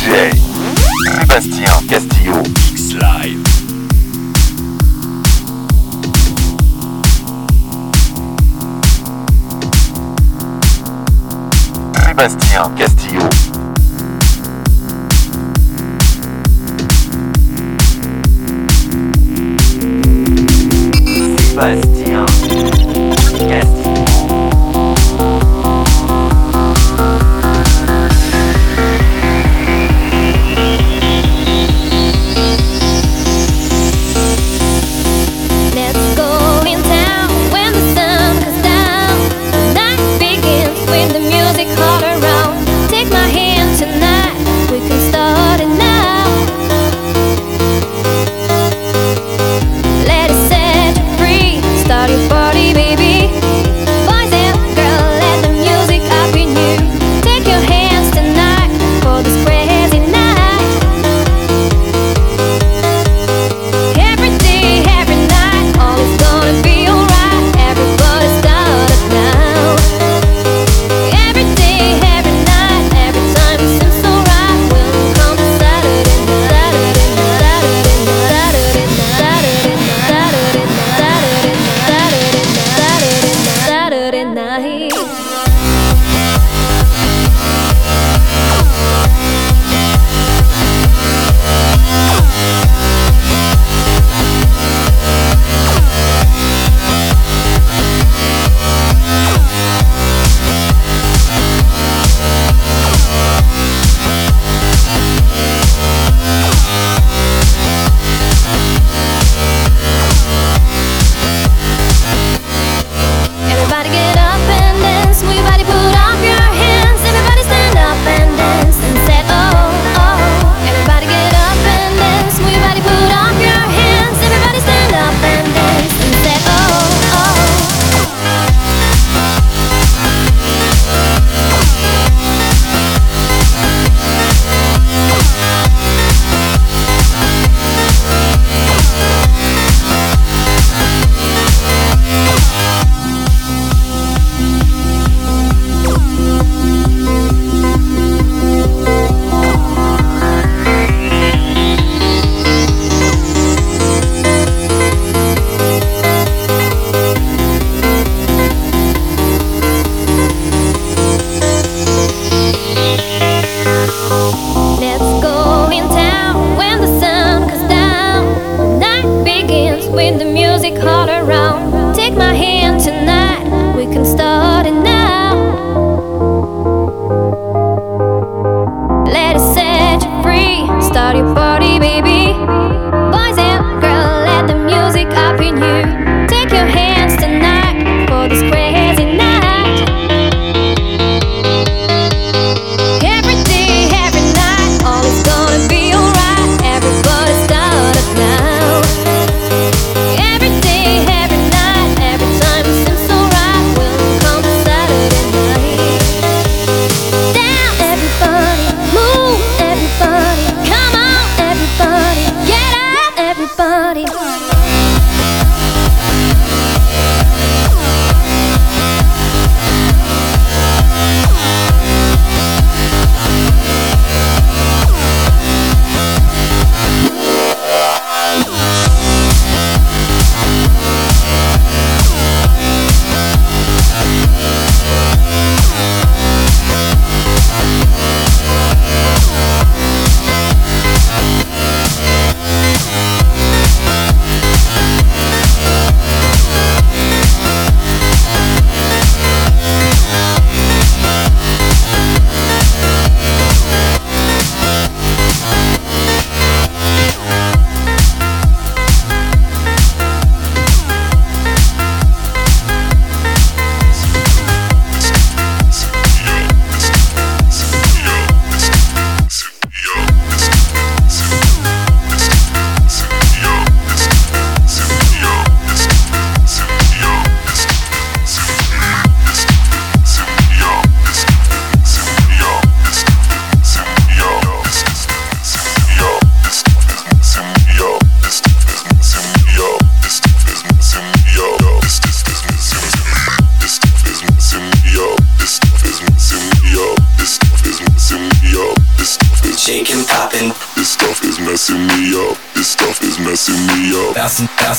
DJ Sébastien Castillo. X Live. Sébastien Castillo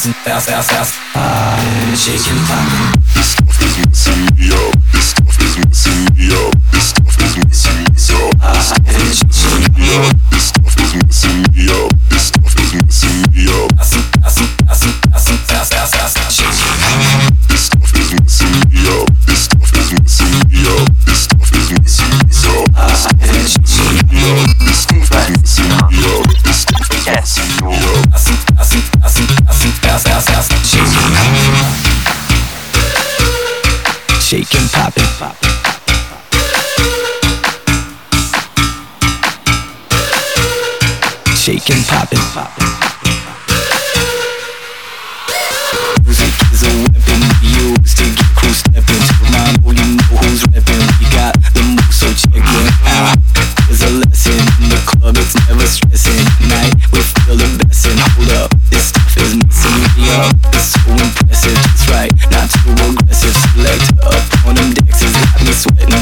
Ah. This stuff is messing me up. This stuff is messing me up. This stuff is messing me up. Ah, shaking, me up. This stuff is messing me up. This stuff is messing me up. This stuff is messing me up. This stuff is messing me up. This stuff is messing me up. Ah, shaking, me up. This stuff is messing me up. This stuff is messing me up. Shaking, popping, popping. Music is a weapon we use to get crew stepping. Who you know who's repping. We got the move, so check it out. There's a lesson in the club, it's never stressing. Tonight we're feeling blessing. Hold up, this stuff is messing me up. It's so impressive, that's right. Not too aggressive. Select up on them decks, it's got me sweating.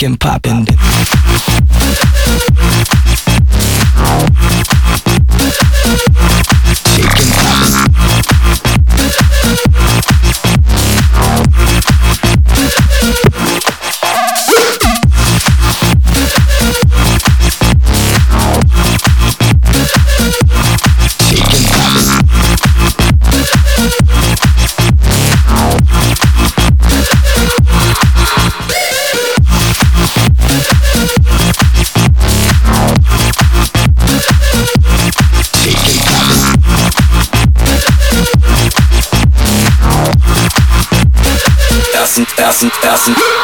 And popping. ersten, ersten.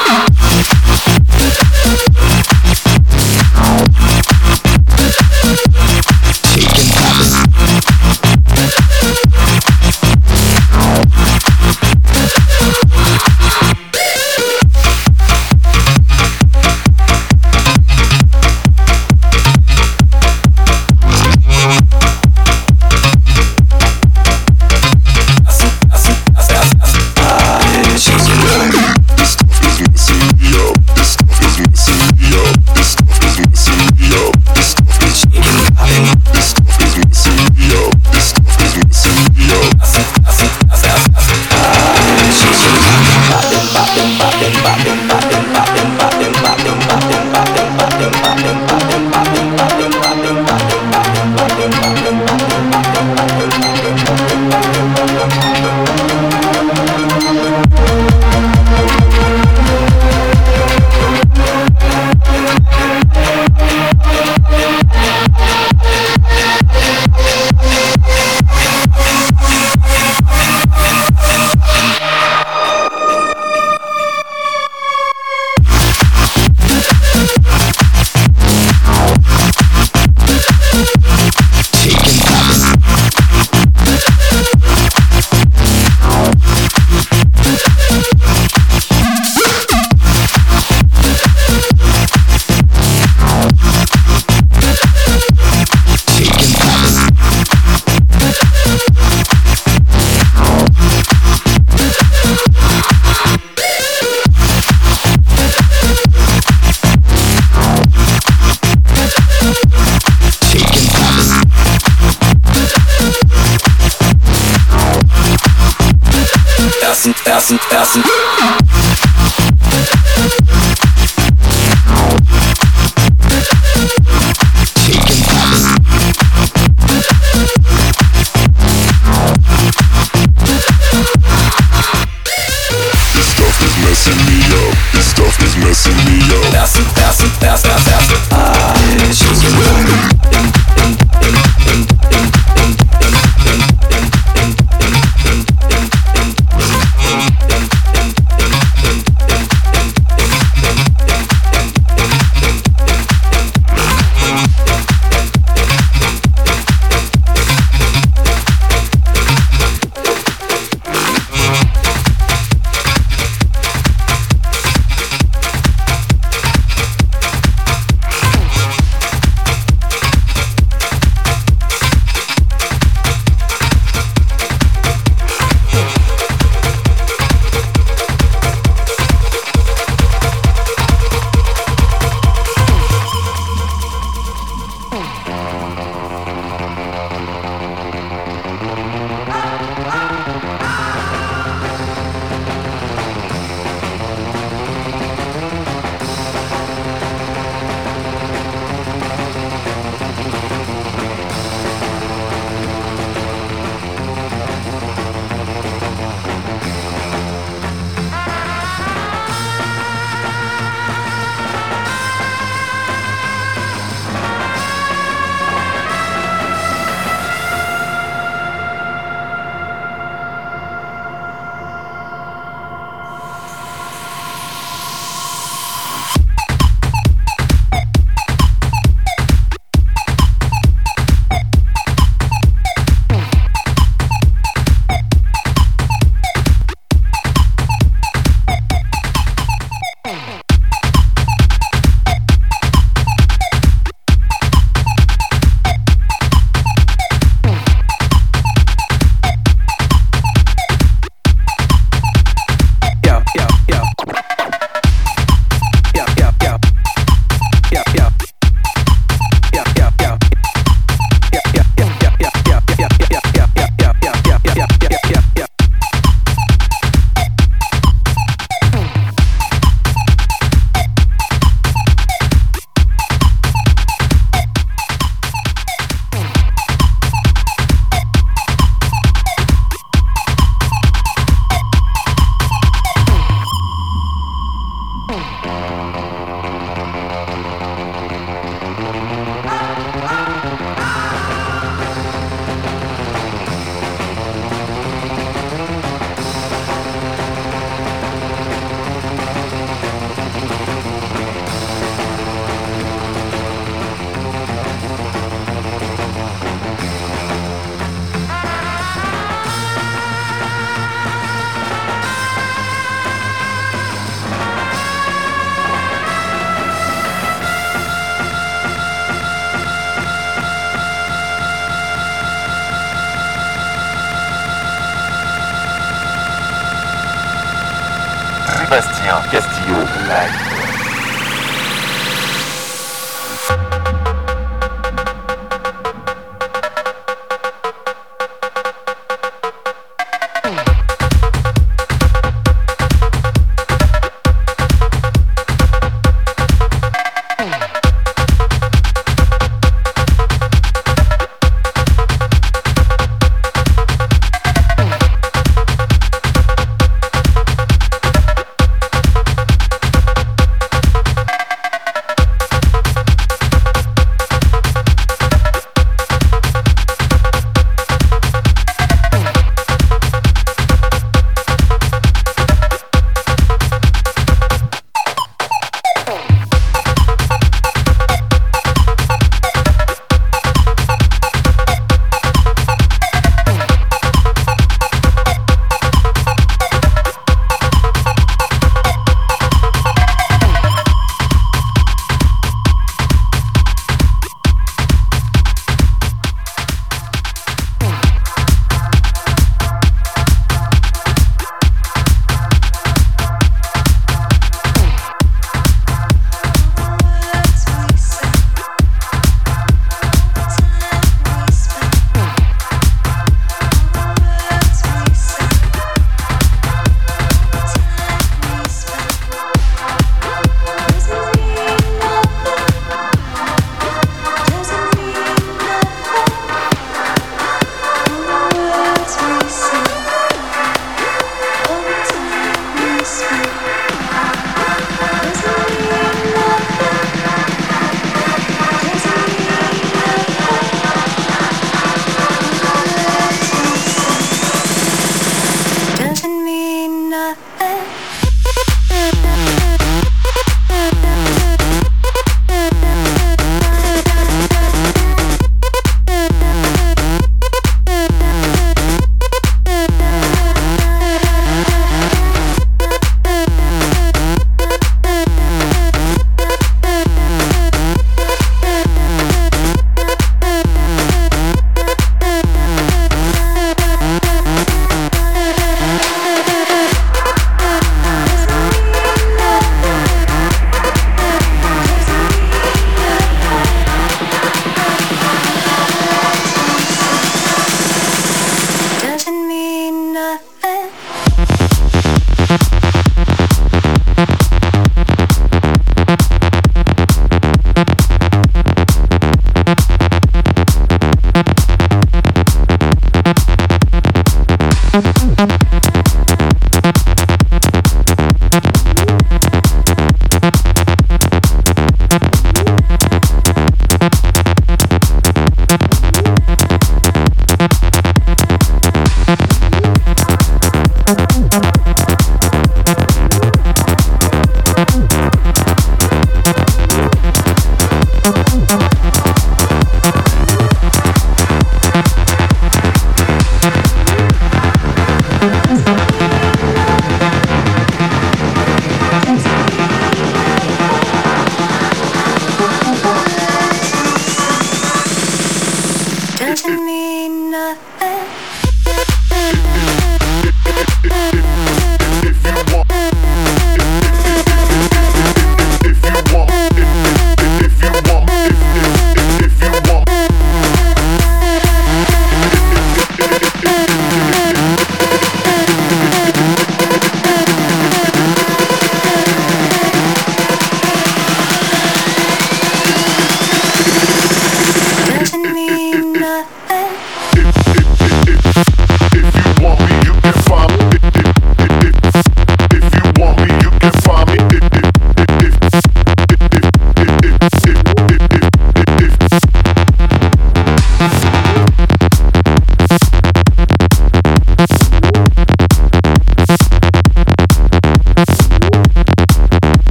fasten, fasten, fasten.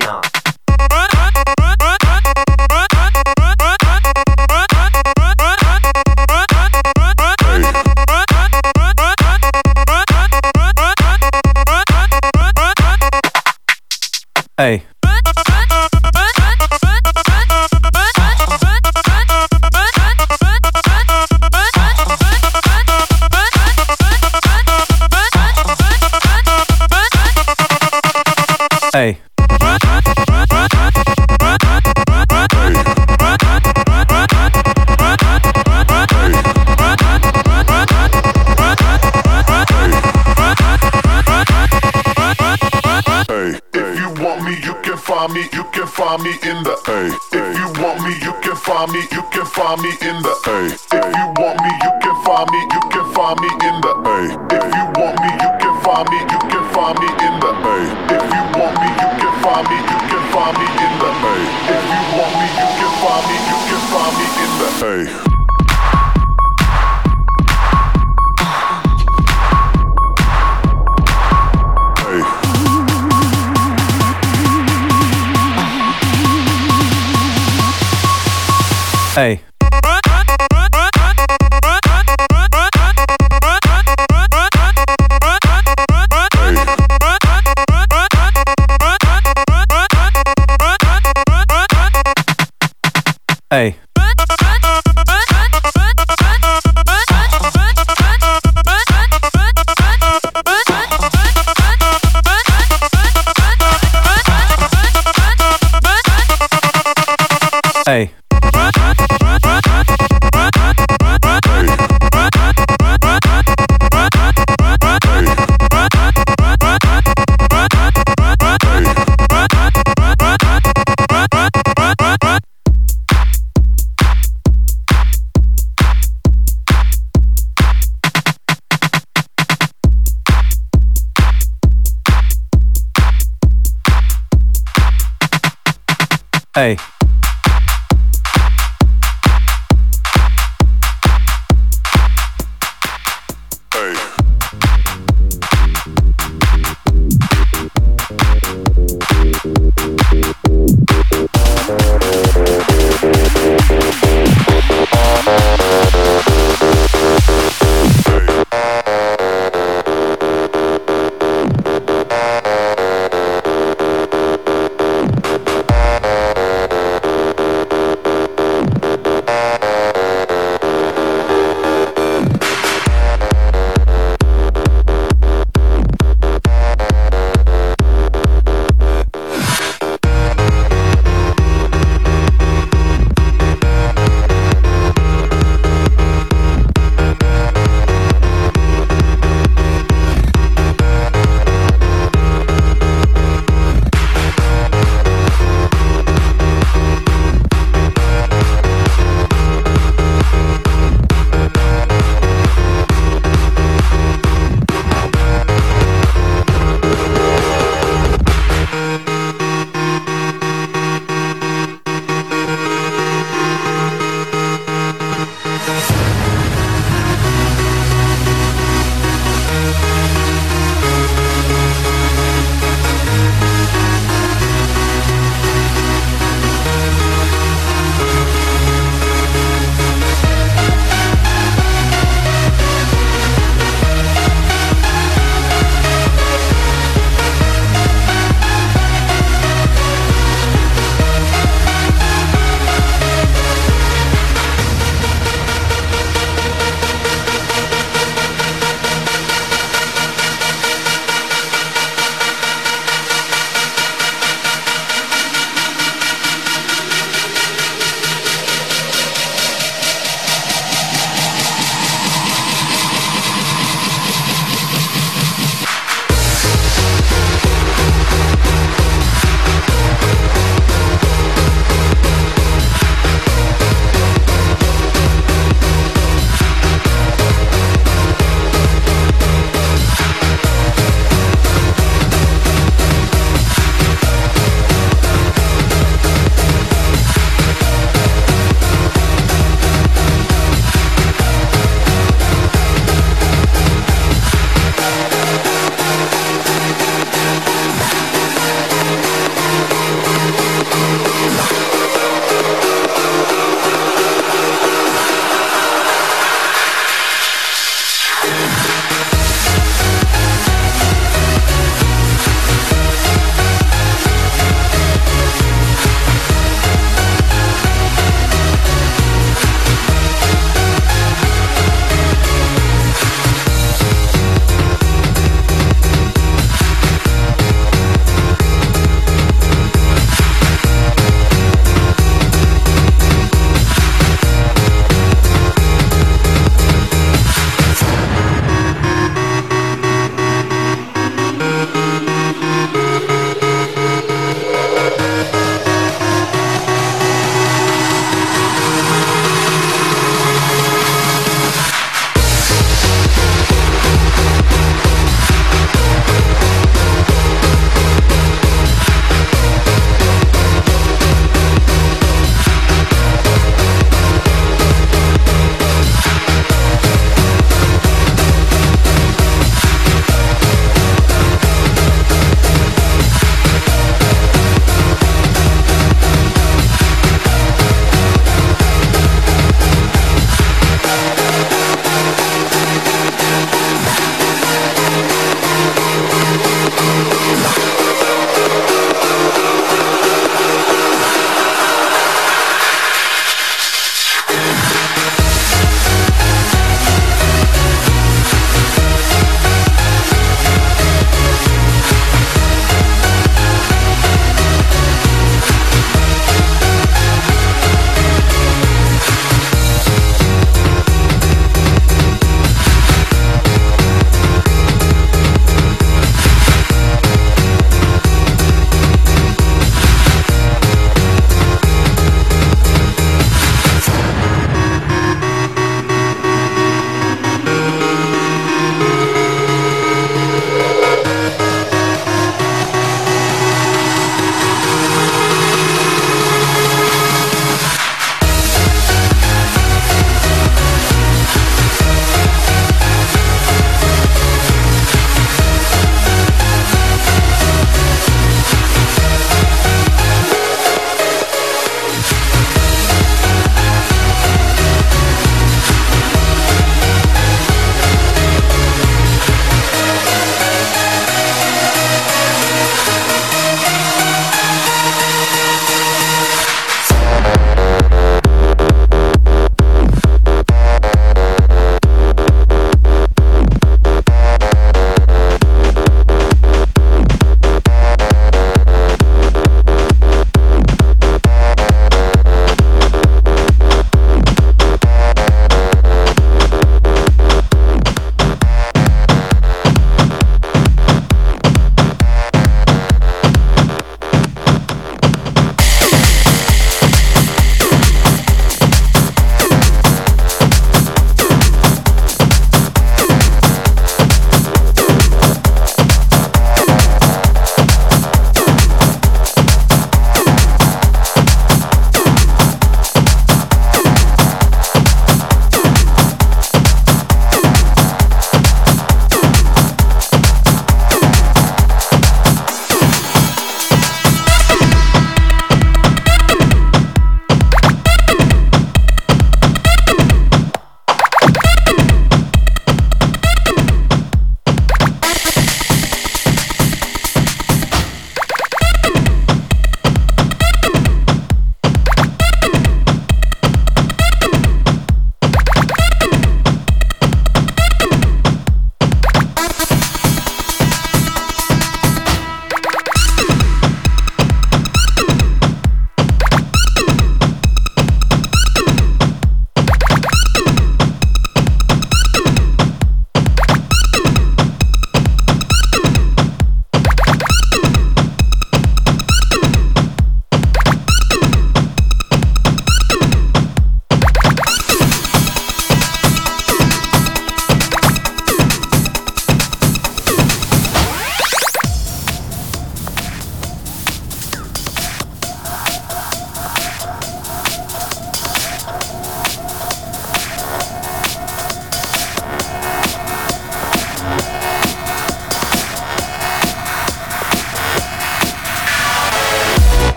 science. find me, you can find me in the A.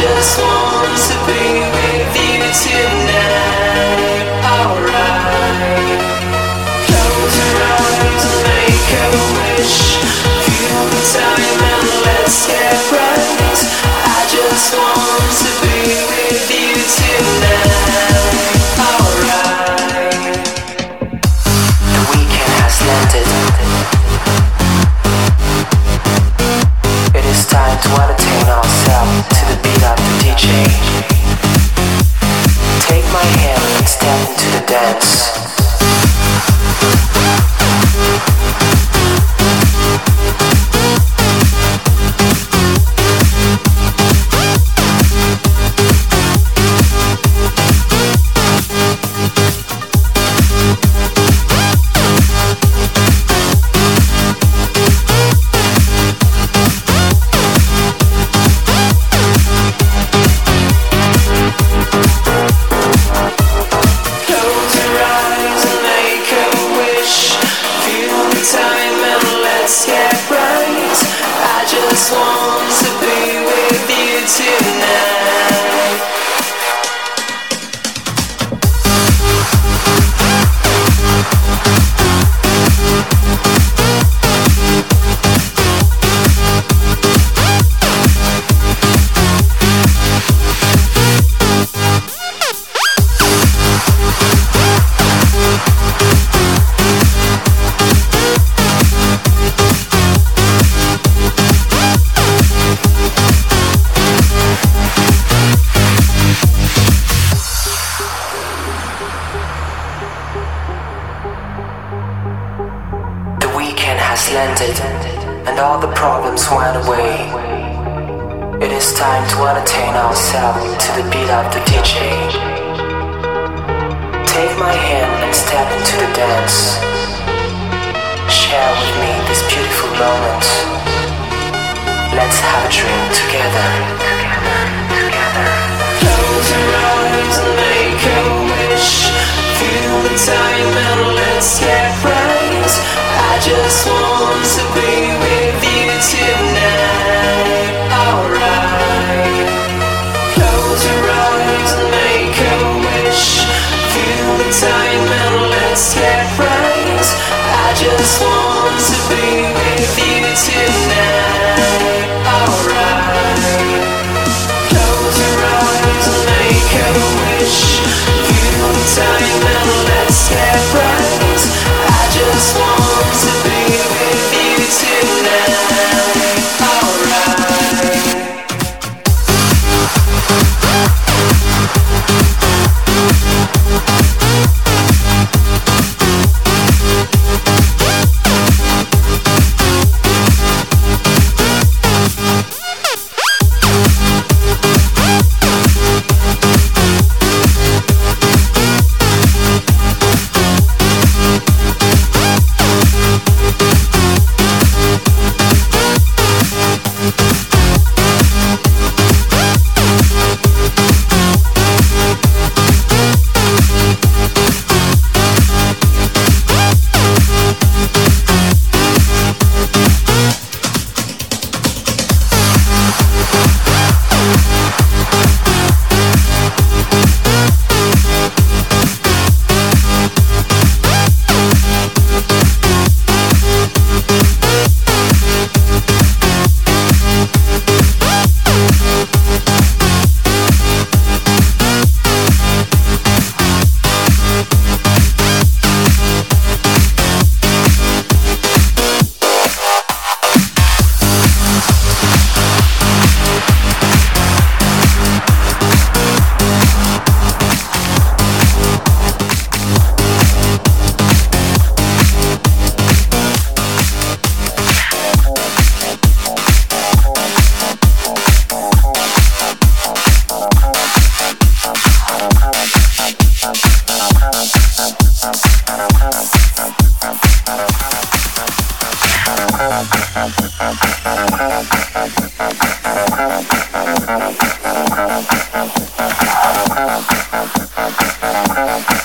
just want to be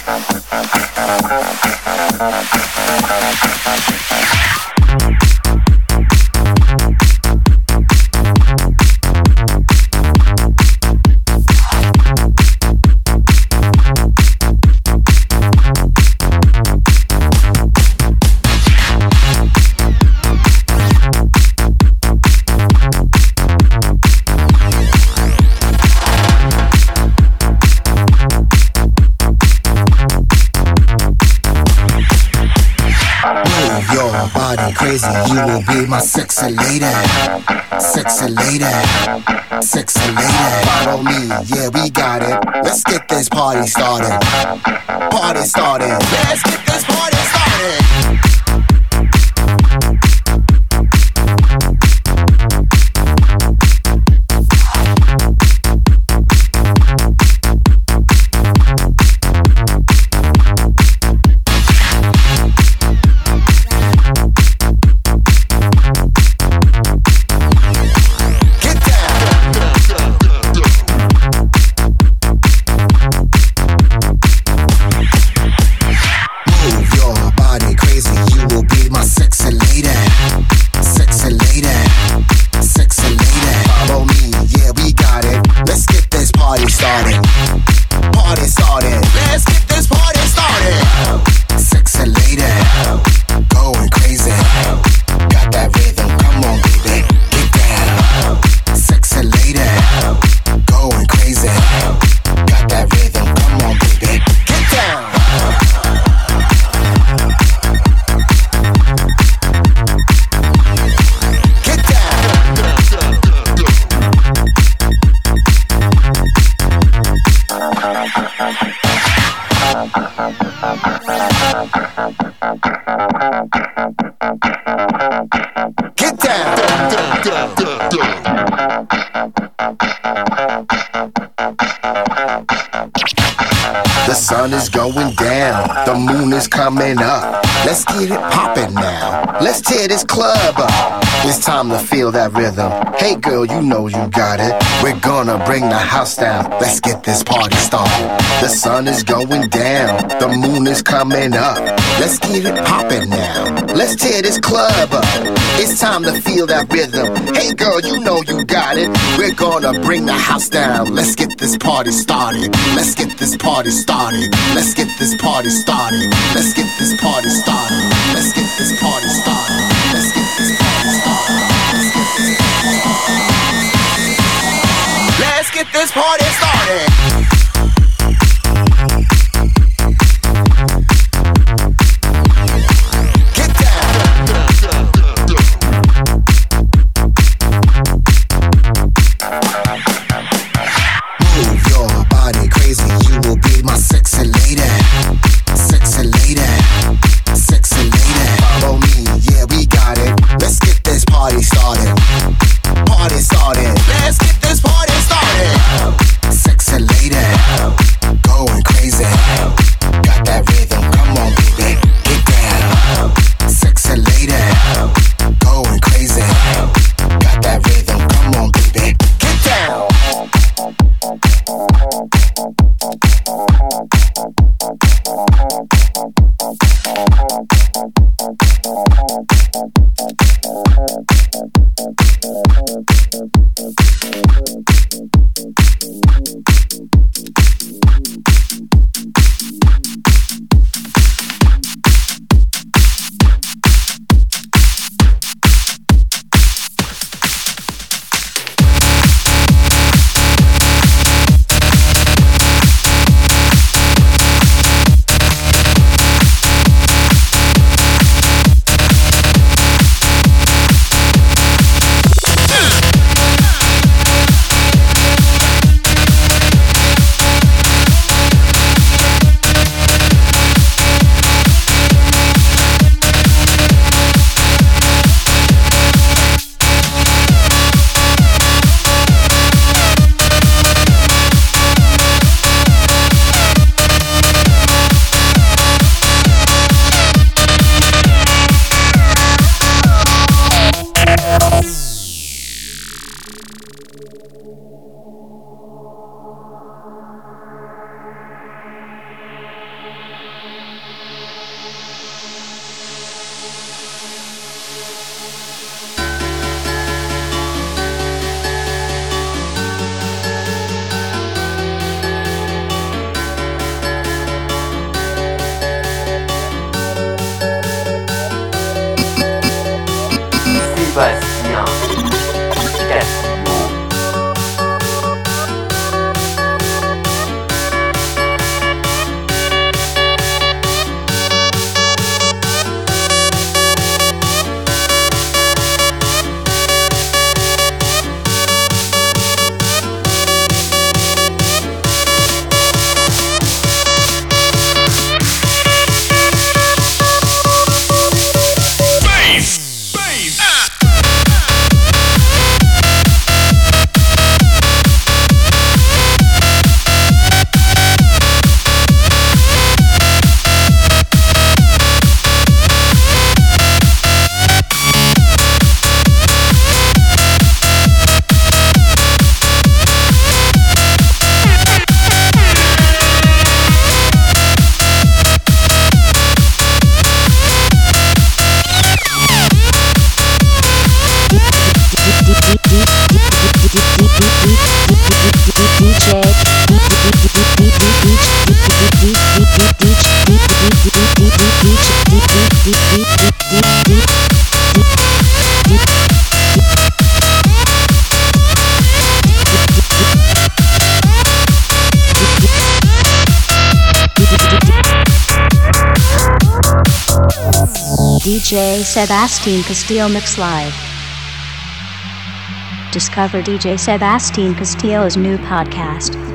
Thank you. You will be my sexy lady. Sexy lady. Sexy lady. Follow me, yeah, we got it. Let's get this party started. Party started. Let's get this party rhythm. Hey girl, you know you got it. We're gonna bring the house down. Let's get this party started. The sun is going down. The moon is coming up. Let's get it poppin' now. Let's tear this club up. It's time to feel that rhythm. Hey girl, you know you got it. We're gonna bring the house down. Let's get this party started. Let's get this party started. Let's get this party started. Let's get this party started. Let's get this party started. This party started. DJ Sebastian Castillo Mix Live. Discover DJ Sebastian Castillo's new podcast.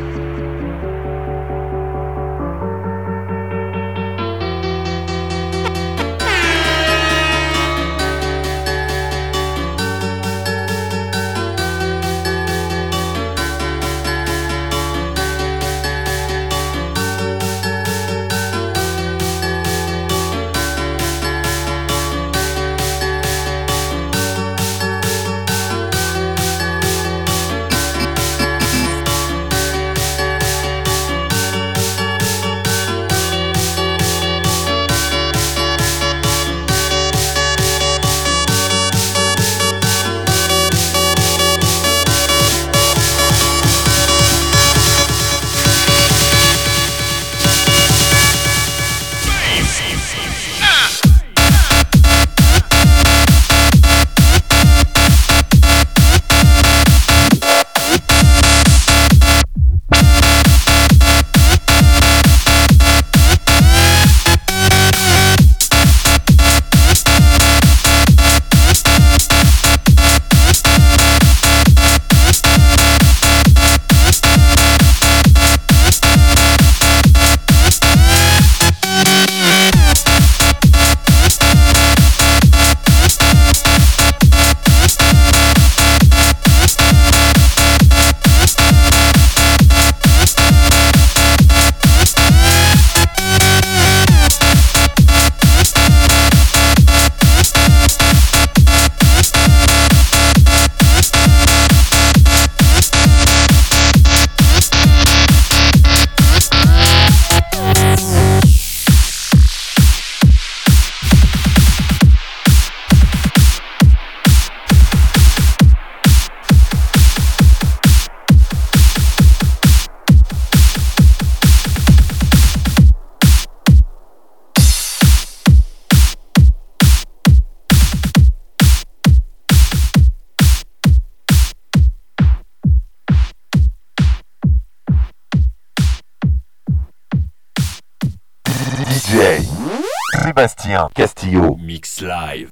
Castillo. Mix Live.